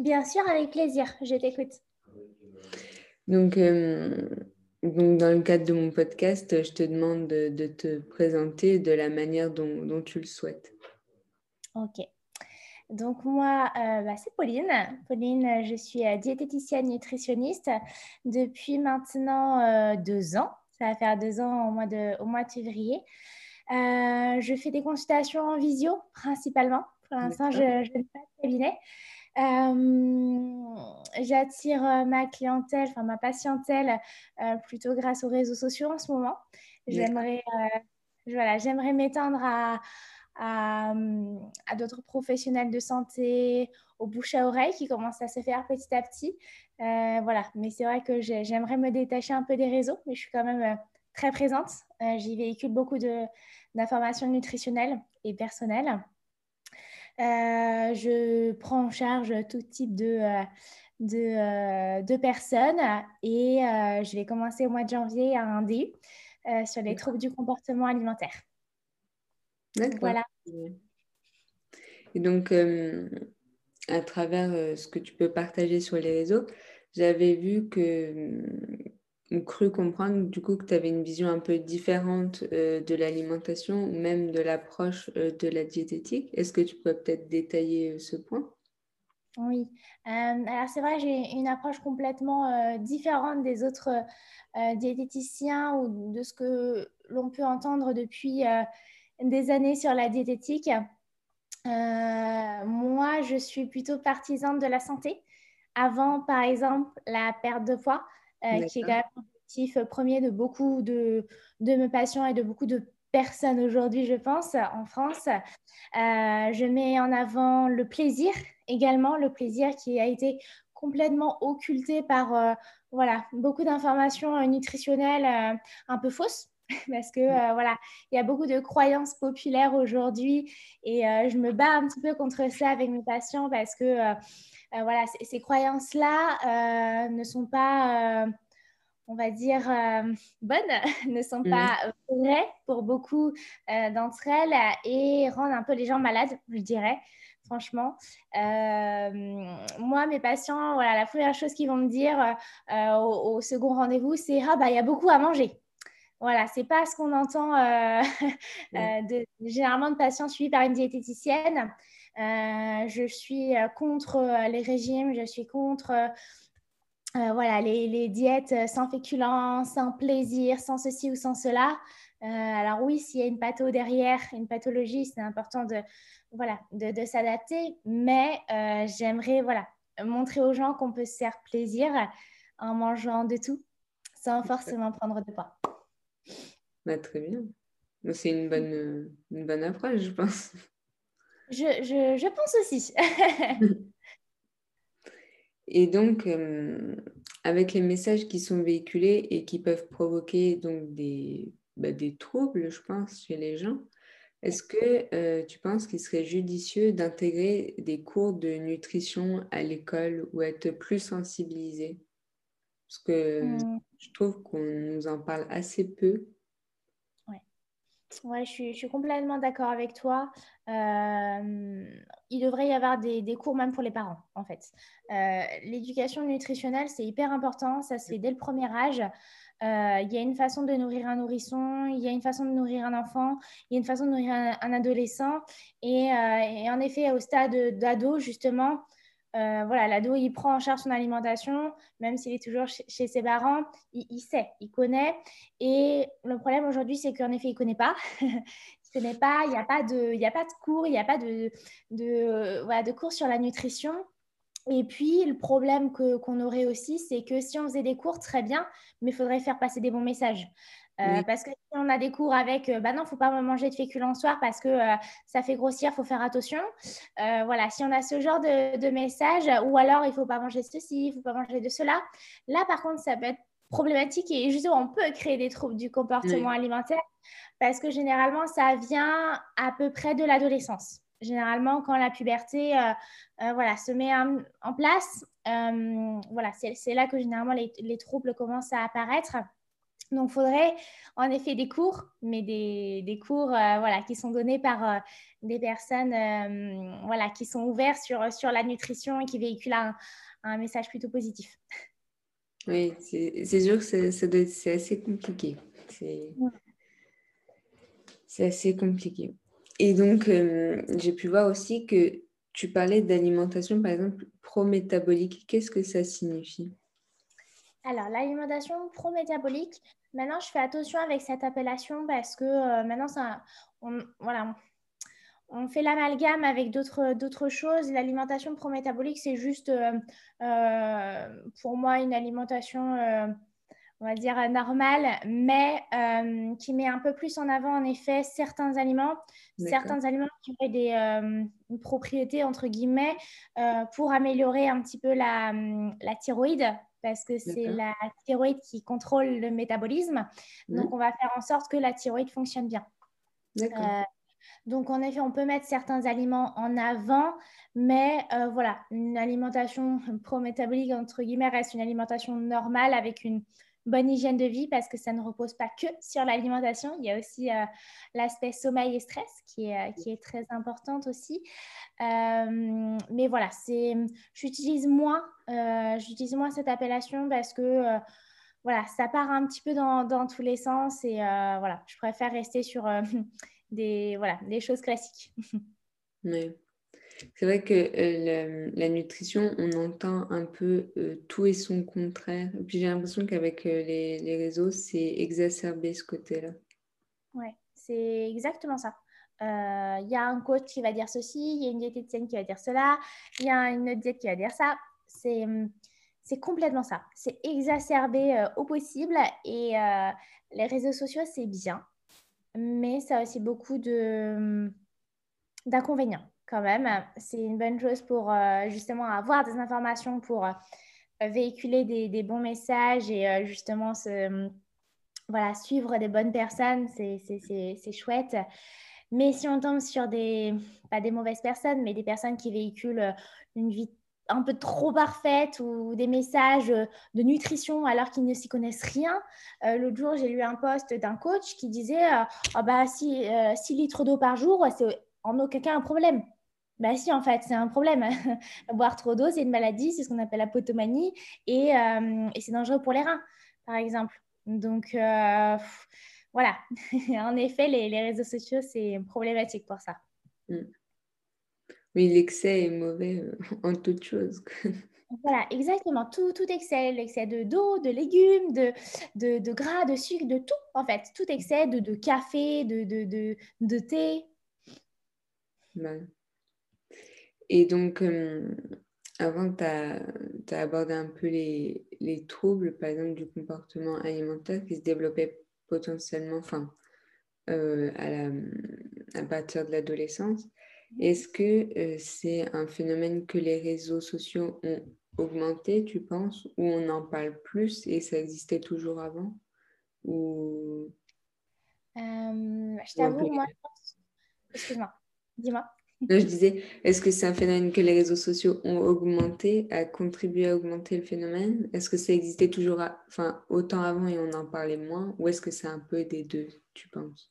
Bien sûr, avec plaisir, je t'écoute. Donc, donc, dans le cadre de mon podcast, je te demande de, te présenter de la manière dont, tu le souhaites. Ok. Donc moi, euh, bah, c'est Pauline. Pauline, je suis euh, diététicienne nutritionniste depuis maintenant euh, deux ans. Ça va faire deux ans au mois de, au mois de février. je fais des consultations en visio principalement. Pour l'instant, je n'ai pas de cabinet. J'attire ma clientèle, enfin ma patientèle, plutôt grâce aux réseaux sociaux en ce moment. J'aimerais voilà, j'aimerais m'étendre à, à, d'autres professionnels de santé, au bouche à oreille qui commencent à se faire petit à petit. voilà, mais c'est vrai que j'aimerais me détacher un peu des réseaux, mais je suis quand même très présente. J'y véhicule beaucoup d'informations nutritionnelles et personnelles. Euh, je prends en charge tout type de, euh, de, euh, de personnes et je vais commencer au mois de janvier à un DU sur les troubles du comportement alimentaire. D'accord. Voilà. Et donc, à travers ce que tu peux partager sur les réseaux, j'avais vu que cru comprendre du coup que tu avais une vision un peu différente euh, de l'alimentation même de l'approche euh, de la diététique. Est-ce que tu pourrais peut-être détailler euh, ce point? Oui, alors c'est vrai, j'ai une approche complètement différente des autres diététiciens ou de ce que l'on peut entendre depuis des années sur la diététique. moi, je suis plutôt partisane de la santé. Avant, par exemple, la perte de poids. Euh, qui est quand même l'objectif premier de beaucoup de, de mes patients et de beaucoup de personnes aujourd'hui, je pense, en France. Euh, je mets en avant le plaisir également, le plaisir qui a été complètement occulté par euh, voilà, beaucoup d'informations nutritionnelles un peu fausses. Parce que voilà, il y a beaucoup de croyances populaires aujourd'hui et je me bats un petit peu contre ça avec mes patients parce que euh, voilà, ces croyances-là euh, ne sont pas, euh, on va dire, bonnes, ne sont pas mm. vraies pour beaucoup d'entre elles et rendent un peu les gens malades, je dirais franchement. moi, mes patients, voilà, la première chose qu'ils vont me dire au, second rendez-vous, c'est Ah, bah, il y a beaucoup à manger. Voilà, c'est pas ce qu'on entend de, généralement de patients suivis par une diététicienne. Euh, je suis euh, contre euh, les régimes, je suis contre voilà, les, les, diètes sans féculents, sans plaisir, sans ceci ou sans cela. alors oui, s'il y a une patho derrière, une pathologie, c'est important de, voilà, de, de s'adapter, mais j'aimerais voilà, montrer aux gens qu'on peut se faire plaisir en mangeant de tout sans forcément prendre de poids. Bah, très bien. C'est une bonne, une bonne approche, je pense. Je, pense aussi. et donc, euh, avec les messages qui sont véhiculés et qui peuvent provoquer donc des, bah, des troubles, je pense, chez les gens, est-ce que euh, tu penses qu'il serait judicieux d'intégrer des cours de nutrition à l'école ou être plus sensibilisé? Parce que mmh. je trouve qu'on nous en parle assez peu Ouais, je suis, je suis complètement d'accord avec toi. Euh, il devrait y avoir des, des, cours même pour les parents, en fait. Euh, l'éducation nutritionnelle, c'est hyper important. Ça se fait dès le premier âge. Euh, il y a une façon de nourrir un nourrisson, il y a une façon de nourrir un enfant, il y a une façon de nourrir un, adolescent. Et, et, en effet, au stade d'ado, justement, euh, voilà, l'ado, il prend en charge son alimentation, même s'il est toujours chez, ses parents, il, sait, il connaît. Et le problème aujourd'hui, c'est qu'en effet, il ne connaît pas. il connaît pas, il n'y a, pas de, a pas de cours, il n'y a pas de, de, voilà, de cours sur la nutrition. Et puis, le problème qu'on aurait aussi, c'est que si on faisait des cours, très bien, mais il faudrait faire passer des bons messages. Euh, parce que si on a des cours avec, euh, bah non, faut pas manger de féculents le soir parce que euh, ça fait grossir, faut faire attention. voilà, si on a ce genre de, de message, ou alors il faut pas manger ceci, il faut pas manger de cela. Là, par contre, ça peut être problématique et justement, on peut créer des troubles du comportement alimentaire parce que généralement, ça vient à peu près de l'adolescence. Généralement, quand la puberté voilà, se met en, place, voilà, c'est là que généralement les, les troubles commencent à apparaître. Donc, il faudrait en effet des cours, mais des, cours voilà, qui sont donnés par des personnes voilà, qui sont ouvertes sur, sur la nutrition et qui véhiculent un, un message plutôt positif. Oui, c'est sûr que c'est assez compliqué. C'est assez compliqué. Et donc, euh, j'ai pu voir aussi que tu parlais d'alimentation, par exemple, pro-métabolique. Qu'est-ce que ça signifie? Alors, l'alimentation pro-métabolique, maintenant, je fais attention avec cette appellation parce que euh, maintenant, ça, on, voilà, on fait l'amalgame avec d'autres choses. L'alimentation pro-métabolique, c'est juste, euh, pour moi, une alimentation on va dire, normal, mais euh, qui met un peu plus en avant, en effet, certains aliments, certains aliments qui auraient des euh, propriétés, entre guillemets, euh, pour améliorer un petit peu la, la thyroïde, parce que c'est la thyroïde qui contrôle le métabolisme. Donc, on va faire en sorte que la thyroïde fonctionne bien. donc, en effet, on peut mettre certains aliments en avant, mais voilà, une alimentation pro-métabolique, entre guillemets, reste une alimentation normale avec une bonne hygiène de vie parce que ça ne repose pas que sur l'alimentation. Il y a aussi euh, l'aspect sommeil et stress qui est, euh, qui est très importante aussi. Euh, mais voilà, c'est, j'utilise moins, j'utilise moins cette appellation parce que voilà, ça part un petit peu dans, dans tous les sens et voilà, je préfère rester sur des, voilà, des choses classiques. C'est vrai que euh, la, nutrition, on entend un peu euh, tout et son contraire. Et puis j'ai l'impression qu'avec euh, les, réseaux, c'est exacerbé ce côté-là. Oui, c'est exactement ça. Il y a un coach qui va dire ceci, il y a une diététicienne qui va dire cela, il y a une autre diète qui va dire ça. C'est, c'est complètement ça. C'est exacerbé au possible. Et les réseaux sociaux, c'est bien, mais ça a aussi beaucoup d'inconvénients quand même. C'est une bonne chose pour euh, justement avoir des informations, pour euh, véhiculer des, bons messages et euh, justement se, voilà, suivre des bonnes personnes. C'est chouette. Mais si on tombe sur des, pas des mauvaises personnes, mais des personnes qui véhiculent une vie un peu trop parfaite ou des messages de nutrition alors qu'ils ne s'y connaissent rien. L'autre jour, j'ai lu un post d'un coach qui disait oh bah, 6 litres d'eau par jour, c'est en aucun cas un problème. Bah si, en fait, c'est un problème. Boire trop d'eau, c'est une maladie, c'est ce qu'on appelle la potomanie et, euh, et c'est dangereux pour les reins, par exemple. Donc, euh, voilà. en effet, les, les, réseaux sociaux, c'est problématique pour ça. Mm. Oui, l'excès est mauvais euh, en toute chose. Voilà, exactement. Tout, tout excès, l'excès de d'eau, de légumes, de, de, de, gras, de sucre, de tout, en fait. Tout excès de, de café, de, de, de thé. Et donc, euh, avant, tu as, abordé un peu les, les, troubles, par exemple, du comportement alimentaire qui se développaient potentiellement enfin, euh, à, la, à, partir de l'adolescence. Est-ce que euh, c'est un phénomène que les réseaux sociaux ont augmenté, tu penses, ou on en parle plus et ça existait toujours avant? Ou... je t'avoue, moi, excuse-moi, dis-moi. Je disais, est-ce que c'est un phénomène que les réseaux sociaux ont augmenté, a contribué à augmenter le phénomène? Est-ce que ça existait toujours enfin, autant avant et on en parlait moins? Ou est-ce que c'est un peu des deux, tu penses?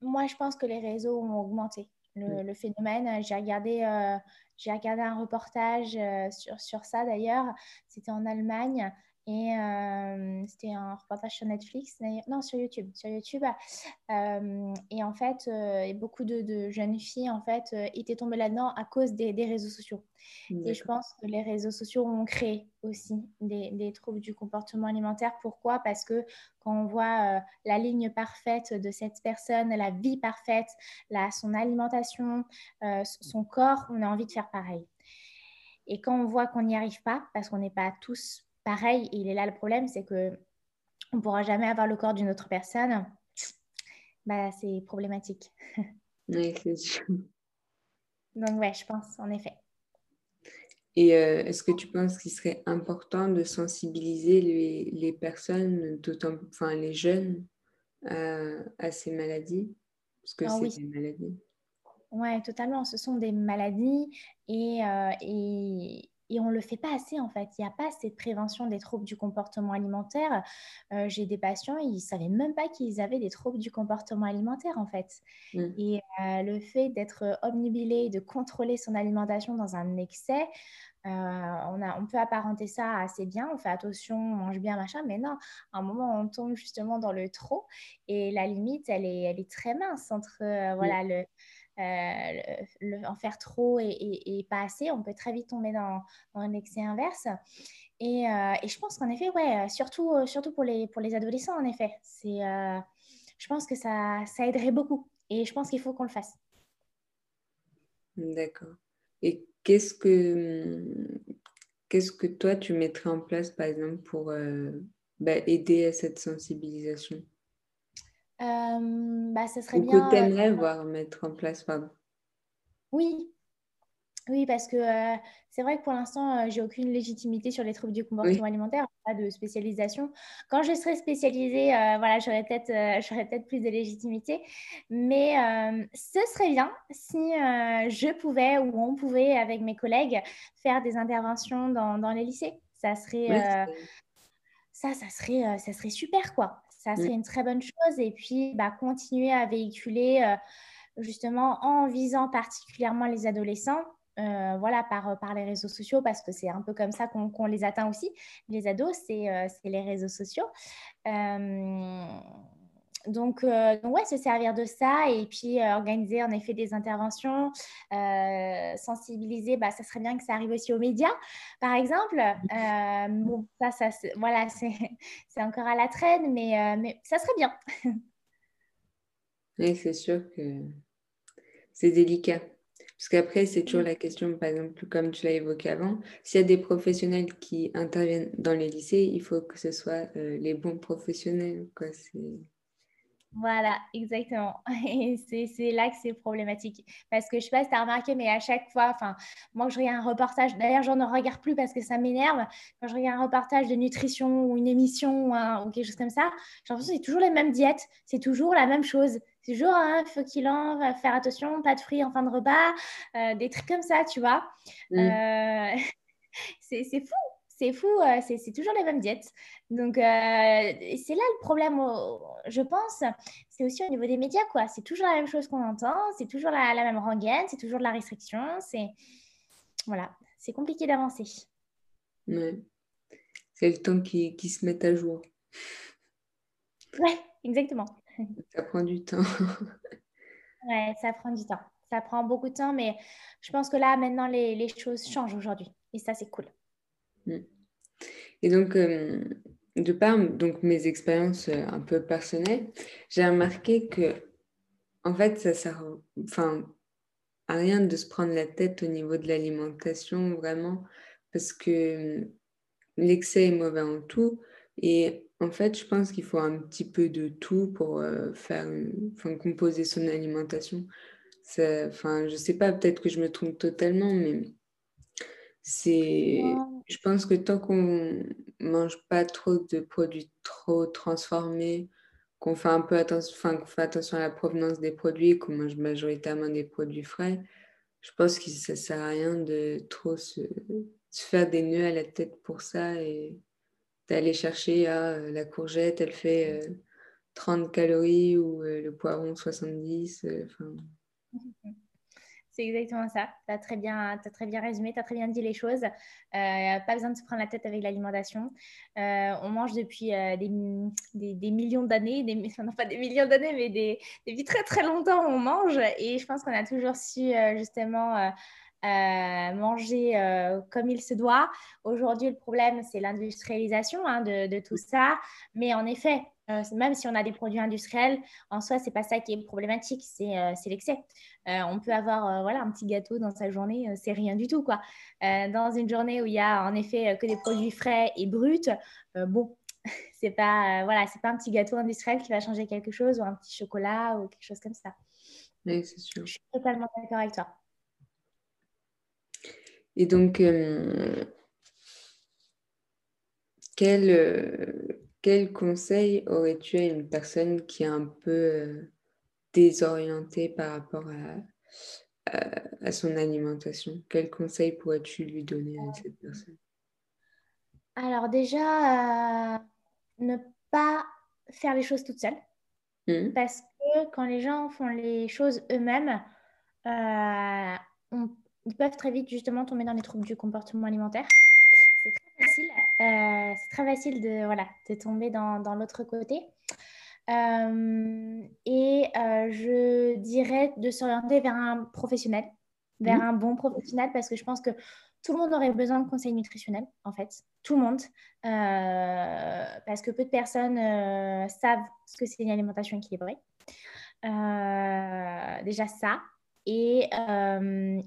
Moi, je pense que les réseaux ont augmenté le, mm. phénomène. J'ai regardé, euh, j'ai regardé un reportage euh, sur, sur ça d'ailleurs. C'était en Allemagne et euh, c'était un reportage sur Netflix, non, sur YouTube. Sur YouTube. Euh, et en fait, euh, beaucoup de, jeunes filles en fait, étaient tombées là-dedans à cause des, réseaux sociaux. Et je pense que les réseaux sociaux ont créé aussi des, troubles du comportement alimentaire. Pourquoi? Parce que quand on voit la ligne parfaite de cette personne, la vie parfaite, la, son alimentation, son corps, on a envie de faire pareil. Et quand on voit qu'on n'y arrive pas, parce qu'on n'est pas tous pareil, il est là le problème, c'est que on ne pourra jamais avoir le corps d'une autre personne. Bah, c'est problématique. Oui, c'est sûr. Donc, ouais, je pense, en effet. Et euh, est-ce que tu penses qu'il serait important de sensibiliser les, les personnes, d'autant, enfin les jeunes, à, ces maladies? Parce que ah c'est des maladies. Oui, totalement. Ce sont des maladies et, euh, et et on ne le fait pas assez en fait. Il n'y a pas cette prévention des troubles du comportement alimentaire. Euh, j'ai des patients, ils ne savaient même pas qu'ils avaient des troubles du comportement alimentaire en fait. Mm. Et euh, le fait d'être omnibilé, de contrôler son alimentation dans un excès, euh, on, a, on peut apparenter ça assez bien, on fait attention, on mange bien, machin, mais non, à un moment, on tombe justement dans le trop et la limite, elle est, elle est très mince entre voilà, le, euh, en faire trop et, pas assez, on peut très vite tomber dans, un excès inverse. Et, euh, je pense qu'en effet, ouais, surtout, surtout pour, les, pour les adolescents, en effet, c'est, euh, je pense que ça, ça aiderait beaucoup. Et je pense qu'il faut qu'on le fasse. D'accord. Et qu'est-ce que, qu'est-ce que toi, tu mettrais en place, par exemple, pour bah, aider à cette sensibilisation? euh, bah, ça serait Ou bien. que tu aimerais voir mettre en place, pardon. Oui, oui, parce que euh, c'est vrai que pour l'instant, euh, j'ai aucune légitimité sur les troubles du comportement alimentaire, pas de spécialisation. Quand je serai spécialisée, voilà, j'aurais peut-être peut plus de légitimité. Mais ce serait bien si je pouvais ou on pouvait, avec mes collègues, faire des interventions dans, dans les lycées. Ça serait, ça, ça serait, ça serait super, quoi ça serait une très bonne chose. Et puis, bah, continuer à véhiculer euh, justement en visant particulièrement les adolescents. Euh, voilà, par, par les réseaux sociaux, parce que c'est un peu comme ça qu'on les atteint aussi. Les ados, c'est euh, les réseaux sociaux. Donc, euh, donc, ouais, se servir de ça et puis euh, organiser en effet des interventions, euh, sensibiliser, bah, ça serait bien que ça arrive aussi aux médias, par exemple. bon, ça, ça voilà, c'est encore à la traîne, mais, mais ça serait bien. oui, c'est sûr que c'est délicat. Parce qu'après, c'est toujours la question, par exemple, comme tu l'as évoqué avant, s'il y a des professionnels qui interviennent dans les lycées, il faut que ce soit les bons professionnels. Quoi. Voilà, exactement. Et c'est là que c'est problématique. Parce que je ne sais pas si tu as remarqué, mais à chaque fois, enfin, moi, je regarde un reportage, d'ailleurs, je ne regarde plus parce que ça m'énerve. Quand je regarde un reportage de nutrition ou une émission ou, quelque chose comme ça, j'ai l'impression que c'est toujours les mêmes diètes, c'est toujours la même chose. C'est toujours un faut qu'il en, faire attention, pas de fruits en fin de repas, euh, des trucs comme ça, tu vois. Mmh. Euh, c'est fou c'est fou, euh, c'est toujours les mêmes diètes. Donc, euh, c'est là le problème, je pense. C'est aussi au niveau des médias, quoi. C'est toujours la même chose qu'on entend, c'est toujours la, même rengaine, c'est toujours de la restriction. C'est voilà, c'est compliqué d'avancer. Ouais. C'est le temps qui, qui se met à jour. Ouais, exactement. Ça prend du temps. ouais, ça prend du temps. Ça prend beaucoup de temps, mais je pense que là, maintenant, les, les choses changent aujourd'hui. Et ça, c'est cool. Mm. Et donc, euh, de par donc, mes expériences euh, un peu personnelles, j'ai remarqué que, en fait, ça sert enfin, à rien de se prendre la tête au niveau de l'alimentation, vraiment, parce que mm, l'excès est mauvais en tout. Et en fait, je pense qu'il faut un petit peu de tout pour euh, faire, enfin, composer son alimentation. Enfin, je sais pas, peut-être que je me trompe totalement, mais c'est, je pense que tant qu'on mange pas trop de produits trop transformés, qu'on fait un peu attention, enfin, qu'on fait attention à la provenance des produits, qu'on mange majoritairement des produits frais, je pense que ça sert à rien de trop se, faire des nœuds à la tête pour ça et d'aller chercher ah, la courgette, elle fait 30 euh, calories ou euh, le poiron 70. Enfin. C'est exactement ça. Tu as, très bien, as très bien résumé, tu as très bien dit les choses. Euh, pas besoin de se prendre la tête avec l'alimentation. Euh, on mange depuis euh, des, des, millions d'années, non pas des millions d'années, mais des, depuis très très longtemps, on mange. Et je pense qu'on a toujours su justement manger comme il se doit. Aujourd'hui, le problème, c'est l'industrialisation hein, de, de, tout ça. Mais en effet, euh, même si on a des produits industriels, en soi, c'est pas ça qui est problématique, c'est euh, l'excès. Euh, on peut avoir voilà, un petit gâteau dans sa journée, c'est rien du tout. Quoi. dans une journée où il y a en effet que des produits frais et bruts, bon, c'est pas, voilà, pas un petit gâteau industriel qui va changer quelque chose ou un petit chocolat ou quelque chose comme ça. Oui, c'est sûr. Je suis totalement d'accord avec toi. Et donc, quel quel conseil aurais-tu à une personne qui est un peu euh, désorientée par rapport à, son alimentation? Quel conseil pourrais-tu lui donner à cette personne? Alors déjà, euh, ne pas faire les choses toute seule. Mmh. Parce que quand les gens font les choses eux-mêmes, euh, ils peuvent très vite justement tomber dans les troubles du comportement alimentaire. C'est très facile. Euh, c'est très facile de, voilà, de tomber dans, dans l'autre côté. Euh, et euh, je dirais de s'orienter vers un professionnel, vers mmh. un bon professionnel, parce que je pense que tout le monde aurait besoin de conseils nutritionnels, en fait. Tout le monde. Euh, parce que peu de personnes savent ce que c'est une alimentation équilibrée. déjà ça. Et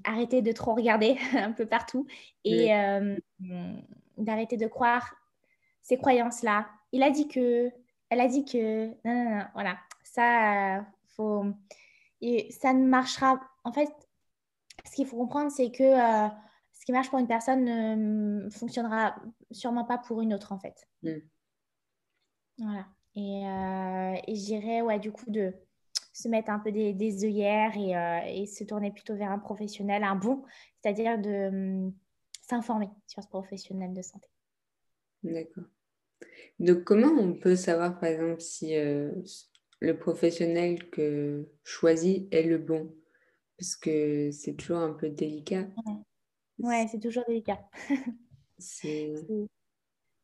arrêter de trop regarder un peu partout. Et d'arrêter de croire ces croyances-là. Il a dit que elle a dit que non, non, non, voilà, ça, euh, faut. Et ça ne marchera. En fait, ce qu'il faut comprendre, c'est que euh, ce qui marche pour une personne ne fonctionnera sûrement pas pour une autre, en fait. Mm. Voilà. Et, euh, et je dirais, ouais, du coup, de se mettre un peu des, des œillères et, et, se tourner plutôt vers un professionnel, un bon, c'est-à-dire de hum, s'informer sur ce professionnel de santé. D'accord. Donc, comment on peut savoir, par exemple, si euh, le professionnel que choisit est le bon? Parce que c'est toujours un peu délicat. Ouais, c'est toujours délicat. c'est...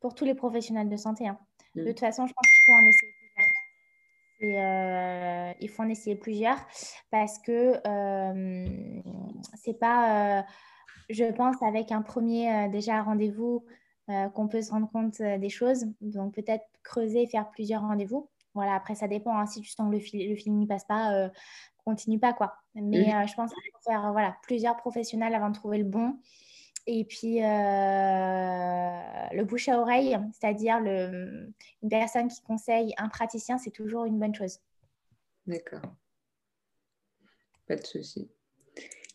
Pour tous les professionnels de santé. Hein. De mmh. toute façon, je pense qu'il faut en essayer plusieurs. Euh, il faut en essayer plusieurs parce que euh, c'est pas, je pense, avec un premier déjà rendez-vous euh, qu'on peut se rendre compte euh, des choses. Donc peut-être creuser, faire plusieurs rendez-vous. Voilà, après ça dépend. Hein. si tu sens que le, fil, le film n'y passe pas, euh, continue pas quoi. Mais je pense qu'il faut faire voilà, plusieurs professionnels avant de trouver le bon. Et puis le bouche à oreille, c'est-à-dire une personne qui conseille un praticien, c'est toujours une bonne chose. D'accord. Pas de souci.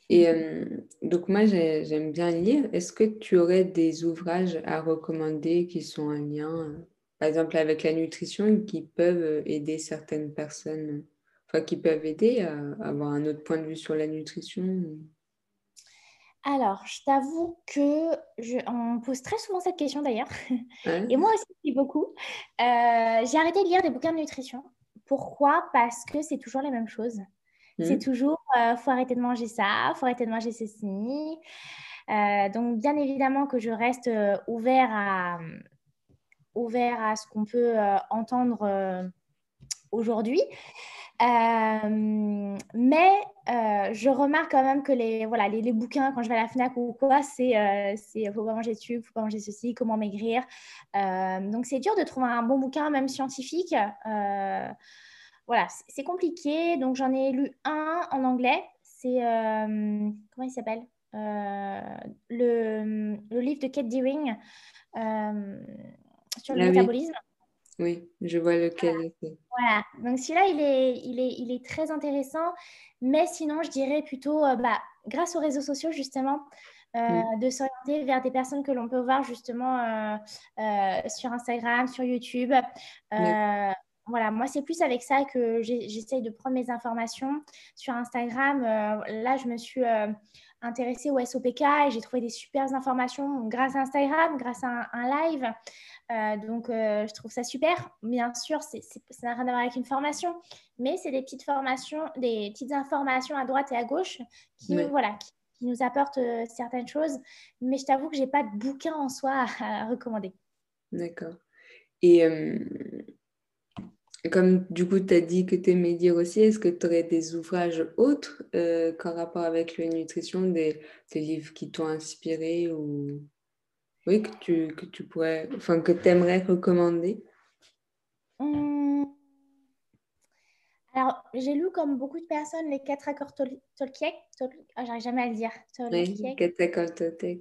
Et euh, donc moi, j'aime bien lire. Est-ce que tu aurais des ouvrages à recommander qui sont en lien, euh, par exemple, avec la nutrition, qui peuvent euh, aider certaines personnes, enfin, qui peuvent aider à avoir un autre point de vue sur la nutrition? Alors, je t'avoue que je, on me pose très souvent cette question d'ailleurs, et moi aussi beaucoup. J'ai arrêté de lire des bouquins de nutrition. Pourquoi? Parce que c'est toujours les mêmes choses. C'est mmh. toujours, euh, faut arrêter de manger ça, faut arrêter de manger ceci. Euh, donc, bien évidemment que je reste euh, ouvert, à, ouvert à ce qu'on peut euh, entendre aujourd'hui. mais je remarque quand même que les, voilà, les, les, bouquins, quand je vais à la FNAC ou quoi, c'est il faut pas manger dessus, faut pas manger ceci, comment maigrir. donc, c'est dur de trouver un bon bouquin, même scientifique voilà, c'est compliqué. Donc, j'en ai lu un en anglais. C'est, euh, comment il s'appelle? Euh, le, le, livre de Kate Deering euh, sur le ah métabolisme. Oui. je vois lequel voilà. voilà. Donc, celui-là, il est, il, est, il est très intéressant. Mais sinon, je dirais plutôt, bah, grâce aux réseaux sociaux, justement, de s'orienter vers des personnes que l'on peut voir justement sur Instagram, sur YouTube voilà, moi, c'est plus avec ça que j'essaye de prendre mes informations. Sur Instagram, euh, là, je me suis euh, intéressée au SOPK et j'ai trouvé des super informations grâce à Instagram, grâce à un, live. Euh, donc, je trouve ça super. Bien sûr, ça n'a rien à voir avec une formation, mais c'est des petites formations, des petites informations à droite et à gauche qui, voilà, qui, nous apportent certaines choses. Mais je t'avoue que je n'ai pas de bouquin en soi à, à recommander. D'accord. Et comme du coup, tu as dit que tu aimais dire aussi, est-ce que tu aurais des ouvrages autres euh, qu'en rapport avec la nutrition, des, des livres qui t'ont inspiré ou oui, que tu, que tu pourrais, enfin, que tu aimerais recommander? Mmh. Alors, j'ai lu comme beaucoup de personnes les quatre accords Tolkien. Ah, j'arrive jamais à le dire. Oui, quatre accords Tolkien.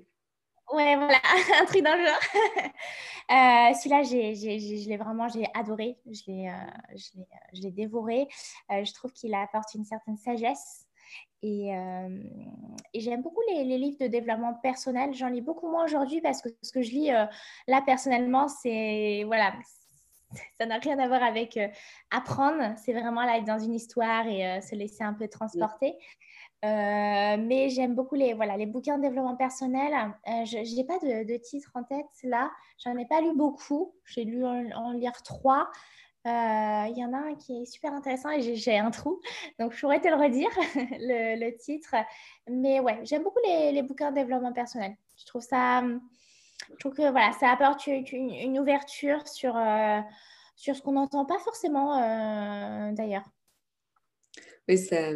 Ouais, voilà, un truc dans le genre. euh, Celui-là, je l'ai vraiment j'ai adoré. Je l'ai euh, dévoré. Euh, je trouve qu'il apporte une certaine sagesse. Et, et j'aime beaucoup les, les, livres de développement personnel. J'en lis beaucoup moins aujourd'hui parce que ce que je lis là personnellement, c'est voilà, ça n'a rien à voir avec apprendre. C'est vraiment là être dans une histoire et se laisser un peu transporter. Mais j'aime beaucoup les, voilà, les bouquins de développement personnel. je n'ai pas de, titre en tête là. J'en ai pas lu beaucoup. J'ai lu en, lire trois. Il y en a un qui est super intéressant et j'ai un trou. Donc, je pourrais te le redire, le, titre. Mais ouais, j'aime beaucoup les, les, bouquins de développement personnel. Je trouve ça... Je trouve que voilà, ça apporte une, ouverture sur, sur ce qu'on n'entend pas forcément d'ailleurs. Oui, ça,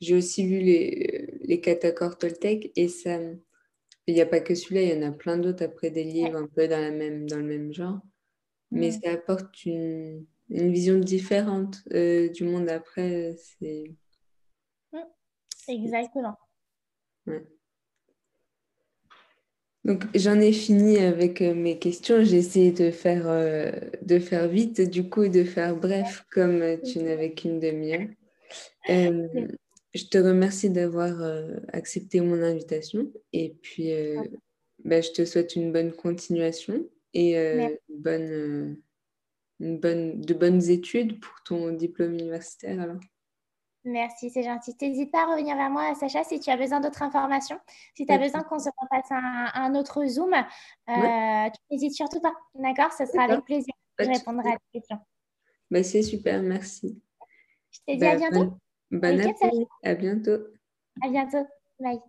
j'ai aussi lu les, les catacores Toltec et ça. Il n'y a pas que celui-là, il y en a plein d'autres après des livres un peu dans, la même, dans le même genre. Mais mm. ça apporte une, une vision différente euh, du monde après. C'est... Mm. Exactement. Donc j'en ai fini avec euh, mes questions. J'ai essayé de faire, euh, de faire vite, du coup, de faire bref, comme tu n'avais qu'une demi-heure. Je te remercie d'avoir euh, accepté mon invitation et puis euh, bah, je te souhaite une bonne continuation et euh, une bonne, une bonne, de bonnes études pour ton diplôme universitaire. Alors. Merci, c'est gentil. N'hésite pas à revenir vers moi, Sacha, si tu as besoin d'autres informations. Si tu as besoin qu'on se repasse un, un autre Zoom, tu n'hésites surtout pas. D'accord? Ce sera avec plaisir. Je répondrai à tes questions. Bah, c'est super, merci. Je te dis à bah, bientôt. Bon appétit. À bientôt. À bientôt. Bye.